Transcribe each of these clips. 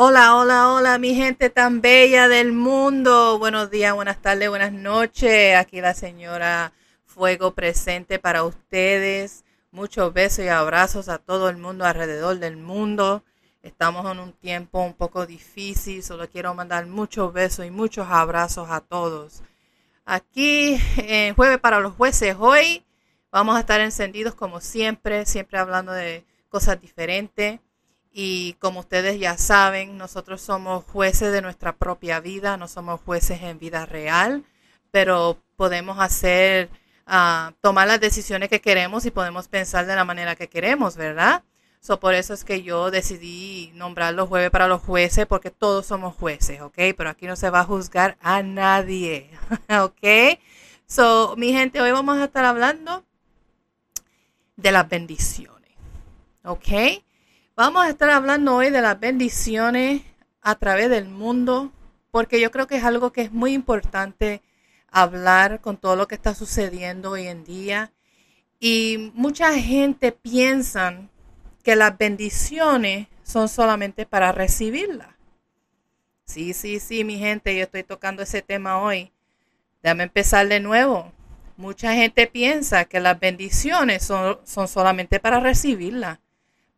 Hola, hola, hola, mi gente tan bella del mundo. Buenos días, buenas tardes, buenas noches. Aquí la señora Fuego presente para ustedes. Muchos besos y abrazos a todo el mundo alrededor del mundo. Estamos en un tiempo un poco difícil, solo quiero mandar muchos besos y muchos abrazos a todos. Aquí en Jueves para los Jueces, hoy vamos a estar encendidos como siempre, siempre hablando de cosas diferentes. Y como ustedes ya saben, nosotros somos jueces de nuestra propia vida, no somos jueces en vida real, pero podemos hacer, uh, tomar las decisiones que queremos y podemos pensar de la manera que queremos, ¿verdad? So, por eso es que yo decidí nombrar los jueves para los jueces, porque todos somos jueces, ¿ok? Pero aquí no se va a juzgar a nadie, ¿ok? So, mi gente, hoy vamos a estar hablando de las bendiciones, ¿ok? Vamos a estar hablando hoy de las bendiciones a través del mundo, porque yo creo que es algo que es muy importante hablar con todo lo que está sucediendo hoy en día. Y mucha gente piensa que las bendiciones son solamente para recibirlas. Sí, sí, sí, mi gente, yo estoy tocando ese tema hoy. Déjame empezar de nuevo. Mucha gente piensa que las bendiciones son, son solamente para recibirlas.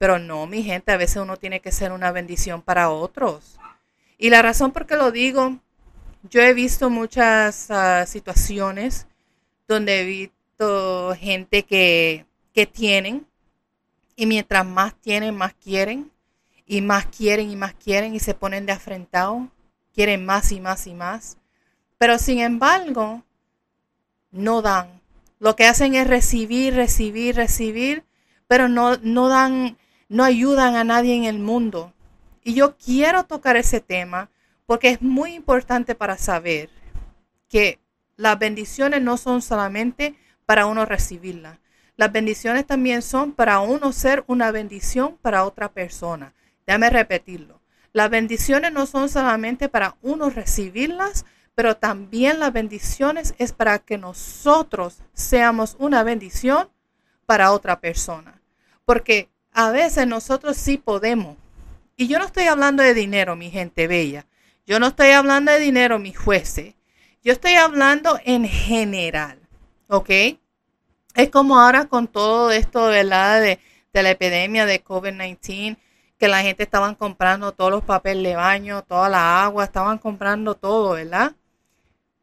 Pero no, mi gente, a veces uno tiene que ser una bendición para otros. Y la razón por qué lo digo, yo he visto muchas ah, situaciones donde he visto gente que, que tienen y mientras más tienen, más quieren y más quieren y más quieren y se ponen de afrentado, quieren más y más y más. Pero sin embargo, no dan. Lo que hacen es recibir, recibir, recibir, pero no, no dan no ayudan a nadie en el mundo. Y yo quiero tocar ese tema porque es muy importante para saber que las bendiciones no son solamente para uno recibirlas. Las bendiciones también son para uno ser una bendición para otra persona. Déjame repetirlo. Las bendiciones no son solamente para uno recibirlas, pero también las bendiciones es para que nosotros seamos una bendición para otra persona. Porque a veces nosotros sí podemos. Y yo no estoy hablando de dinero, mi gente bella. Yo no estoy hablando de dinero, mis jueces. Yo estoy hablando en general. ¿Ok? Es como ahora con todo esto, ¿verdad? De, de la epidemia de COVID-19, que la gente estaban comprando todos los papeles de baño, toda la agua, estaban comprando todo, ¿verdad?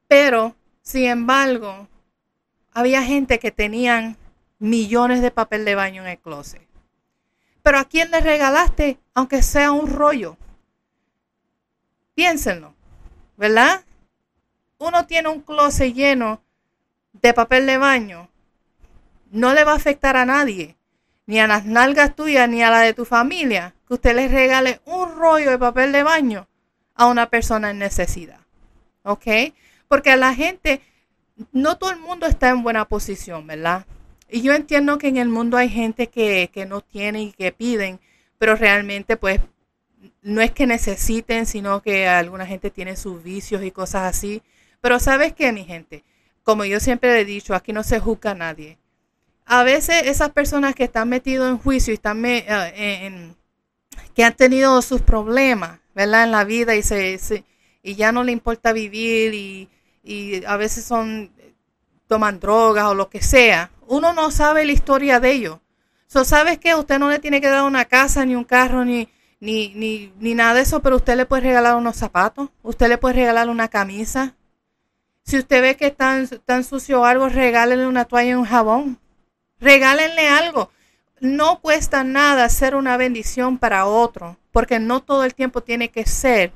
Pero, sin embargo, había gente que tenían millones de papel de baño en el closet. Pero ¿a quién le regalaste, aunque sea un rollo? Piénsenlo, ¿verdad? Uno tiene un closet lleno de papel de baño. No le va a afectar a nadie, ni a las nalgas tuyas, ni a la de tu familia, que usted le regale un rollo de papel de baño a una persona en necesidad. ¿Ok? Porque a la gente, no todo el mundo está en buena posición, ¿verdad? Y yo entiendo que en el mundo hay gente que, no tiene y que piden, pero realmente pues no es que necesiten, sino que alguna gente tiene sus vicios y cosas así. Pero sabes qué, mi gente, como yo siempre he dicho, aquí no se juzga a nadie. A veces esas personas que están metidos en juicio y están eh, en, que han tenido sus problemas, ¿verdad? En la vida y se, y ya no le importa vivir y, y a veces son toman drogas o lo que sea, uno no sabe la historia de ellos. So, ¿Sabes qué? Usted no le tiene que dar una casa, ni un carro, ni, ni, ni, ni nada de eso, pero usted le puede regalar unos zapatos, usted le puede regalar una camisa. Si usted ve que está, tan sucio algo, regálele una toalla y un jabón. Regálenle algo. No cuesta nada ser una bendición para otro, porque no todo el tiempo tiene que ser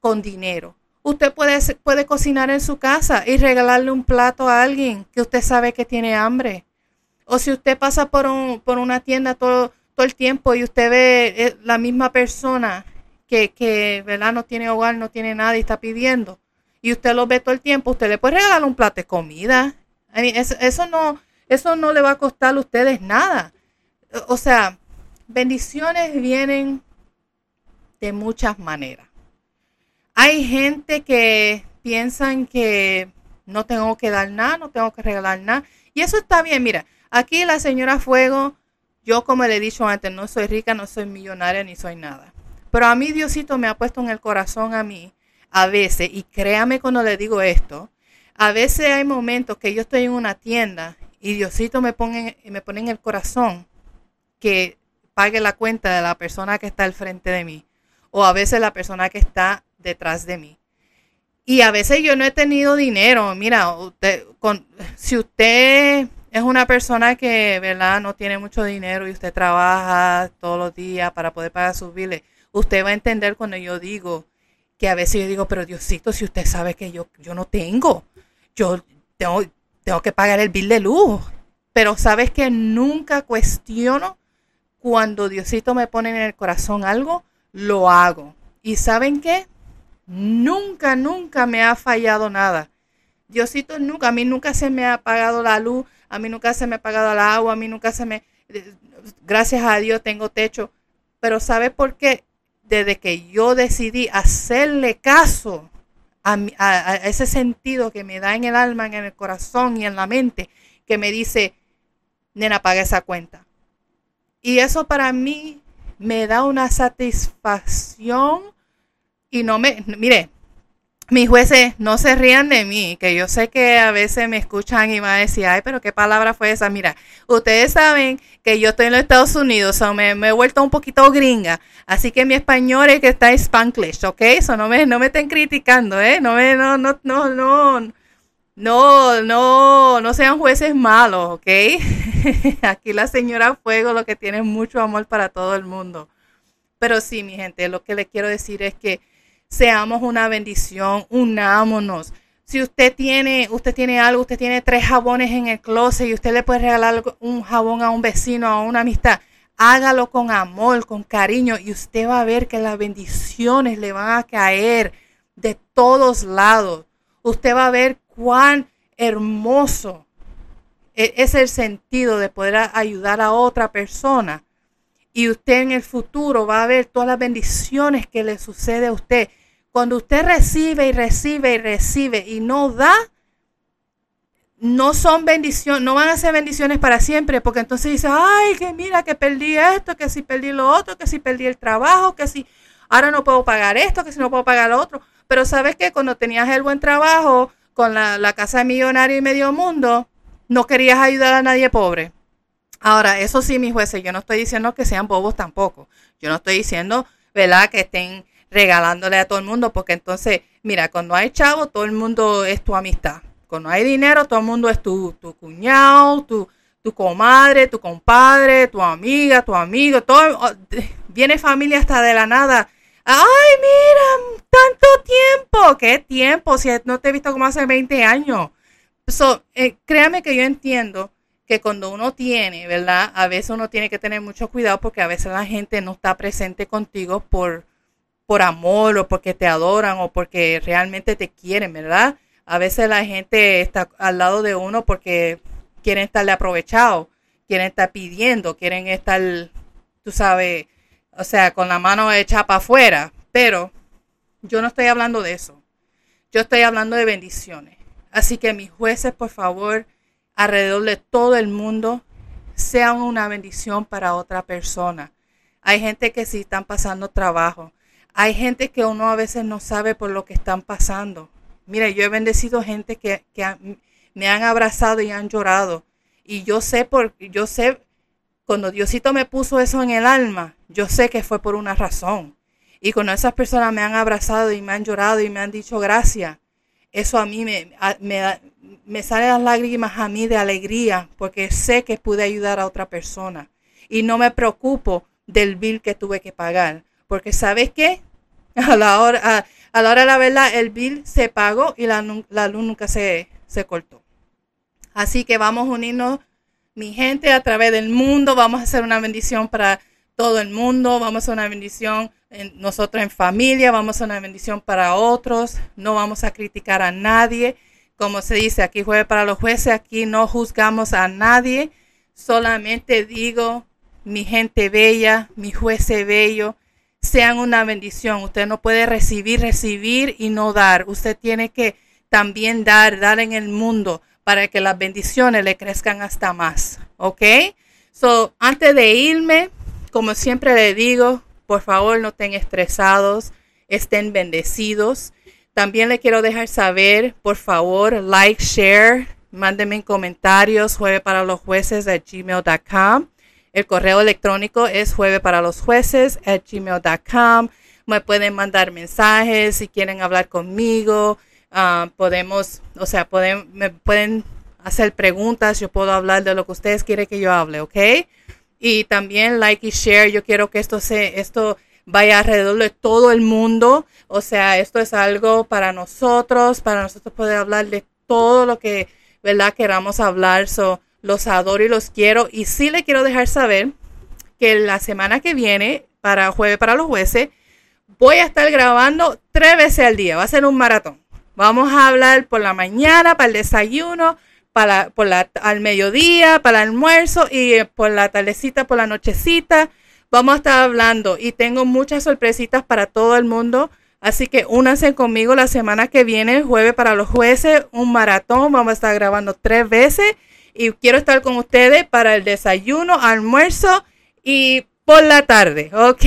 con dinero. Usted puede, puede cocinar en su casa y regalarle un plato a alguien que usted sabe que tiene hambre. O si usted pasa por, un, por una tienda todo, todo el tiempo y usted ve eh, la misma persona que, que ¿verdad? no tiene hogar, no tiene nada y está pidiendo, y usted lo ve todo el tiempo, usted le puede regalar un plato de comida. eso, no, eso no le va a costar a ustedes nada. O sea, bendiciones vienen de muchas maneras. Hay gente que piensan que no tengo que dar nada, no tengo que regalar nada. Y eso está bien. Mira, aquí la señora Fuego, yo como le he dicho antes, no soy rica, no soy millonaria, ni soy nada. Pero a mí Diosito me ha puesto en el corazón a mí, a veces, y créame cuando le digo esto, a veces hay momentos que yo estoy en una tienda y Diosito me pone, me pone en el corazón que pague la cuenta de la persona que está al frente de mí o a veces la persona que está detrás de mí. Y a veces yo no he tenido dinero. Mira, usted, con, si usted es una persona que, ¿verdad? No tiene mucho dinero y usted trabaja todos los días para poder pagar sus biles, usted va a entender cuando yo digo que a veces yo digo, pero Diosito, si usted sabe que yo, yo no tengo, yo tengo, tengo que pagar el bill de luz. Pero sabes que nunca cuestiono cuando Diosito me pone en el corazón algo, lo hago. ¿Y saben qué? Nunca, nunca me ha fallado nada. Diosito nunca, a mí nunca se me ha apagado la luz, a mí nunca se me ha apagado el agua, a mí nunca se me... Gracias a Dios tengo techo. Pero ¿sabe por qué? Desde que yo decidí hacerle caso a, ese sentido que me da en el alma, en el corazón y en la mente, que me dice, nena, paga esa cuenta. Y eso para mí me da una satisfacción y no me, mire, mis jueces no se rían de mí, que yo sé que a veces me escuchan y van a decir, ay, pero qué palabra fue esa. Mira, ustedes saben que yo estoy en los Estados Unidos, o me, he vuelto un poquito gringa, así que mi español es que está en Spanglish, ¿ok? Eso no me, no me estén criticando, ¿eh? No me, no, no, no, no, no, no, no sean jueces malos, ¿ok? Aquí la señora Fuego lo que tiene mucho amor para todo el mundo. Pero sí, mi gente, lo que le quiero decir es que seamos una bendición, unámonos. Si usted tiene, usted tiene algo, usted tiene tres jabones en el closet y usted le puede regalar un jabón a un vecino, a una amistad, hágalo con amor, con cariño y usted va a ver que las bendiciones le van a caer de todos lados. Usted va a ver cuán hermoso e, es el sentido de poder ayudar a otra persona. Y usted en el futuro va a ver todas las bendiciones que le sucede a usted. Cuando usted recibe y recibe y recibe y no da, no son bendiciones, no van a ser bendiciones para siempre, porque entonces dice, ay, que mira, que perdí esto, que si perdí lo otro, que si perdí el trabajo, que si ahora no puedo pagar esto, que si no puedo pagar lo otro. Pero sabes que cuando tenías el buen trabajo, con la, casa de millonario y medio mundo, no querías ayudar a nadie pobre. Ahora, eso sí, mis jueces, yo no estoy diciendo que sean bobos tampoco. Yo no estoy diciendo, ¿verdad?, que estén regalándole a todo el mundo, porque entonces, mira, cuando hay chavo, todo el mundo es tu amistad. Cuando hay dinero, todo el mundo es tu, tu cuñado, tu, tu comadre, tu compadre, tu amiga, tu amigo, todo. Oh, viene familia hasta de la nada Ay, mira, tanto tiempo. ¿Qué tiempo? Si no te he visto como hace 20 años. So, eh, créame que yo entiendo que cuando uno tiene, ¿verdad? A veces uno tiene que tener mucho cuidado porque a veces la gente no está presente contigo por, por amor o porque te adoran o porque realmente te quieren, ¿verdad? A veces la gente está al lado de uno porque quieren estarle aprovechado, quieren estar pidiendo, quieren estar, tú sabes, o sea, con la mano hecha para afuera. Pero yo no estoy hablando de eso. Yo estoy hablando de bendiciones. Así que mis jueces, por favor, alrededor de todo el mundo, sean una bendición para otra persona. Hay gente que sí están pasando trabajo. Hay gente que uno a veces no sabe por lo que están pasando. Mira, yo he bendecido gente que, me han abrazado y han llorado. Y yo sé por, yo sé cuando Diosito me puso eso en el alma, yo sé que fue por una razón. Y cuando esas personas me han abrazado y me han llorado y me han dicho gracias, eso a mí me, me, me salen las lágrimas a mí de alegría porque sé que pude ayudar a otra persona. Y no me preocupo del bill que tuve que pagar. Porque ¿sabes qué? A la hora, a, la hora de la verdad, el bill se pagó y la, luz nunca se, se cortó. Así que vamos a unirnos mi gente a través del mundo. Vamos a hacer una bendición para todo el mundo. Vamos a hacer una bendición en, nosotros en familia. Vamos a hacer una bendición para otros. No vamos a criticar a nadie. Como se dice, aquí jueves para los jueces. Aquí no juzgamos a nadie. Solamente digo, mi gente bella, mi jueces bello, sean una bendición. Usted no puede recibir, recibir y no dar. Usted tiene que también dar, dar en el mundo para que las bendiciones le crezcan hasta más. ¿Ok? So, antes de irme, como siempre le digo, por favor no estén estresados, estén bendecidos. También le quiero dejar saber, por favor, like, share, mándenme comentarios, jueves para los jueces at gmail.com. El correo electrónico es jueves para los jueces at gmail.com. Me pueden mandar mensajes si quieren hablar conmigo. Ah, podemos, o sea, pueden, me pueden hacer preguntas. Yo puedo hablar de lo que ustedes quieren que yo hable, ¿ok? Y también like y share. Yo quiero que esto se, esto vaya alrededor de todo el mundo. O sea, esto es algo para nosotros, para nosotros poder hablar de todo lo que, ¿verdad? Queramos hablar. So, los adoro y los quiero. Y sí le quiero dejar saber que la semana que viene, para jueves para los jueces, voy a estar grabando tres veces al día. Va a ser un maratón. Vamos a hablar por la mañana, para el desayuno, para, por la, al mediodía, para el almuerzo y eh, por la tardecita, por la nochecita. Vamos a estar hablando y tengo muchas sorpresitas para todo el mundo. Así que únanse conmigo la semana que viene, jueves para los jueces, un maratón. Vamos a estar grabando tres veces y quiero estar con ustedes para el desayuno, almuerzo y por la tarde, ¿ok?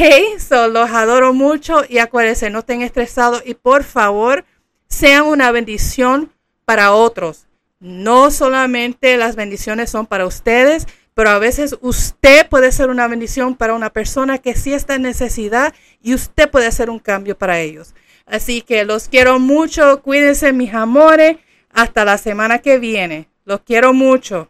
Los adoro mucho y acuérdense, no estén estresados y por favor sean una bendición para otros. No solamente las bendiciones son para ustedes, pero a veces usted puede ser una bendición para una persona que sí está en necesidad y usted puede hacer un cambio para ellos. Así que los quiero mucho, cuídense mis amores, hasta la semana que viene. Los quiero mucho.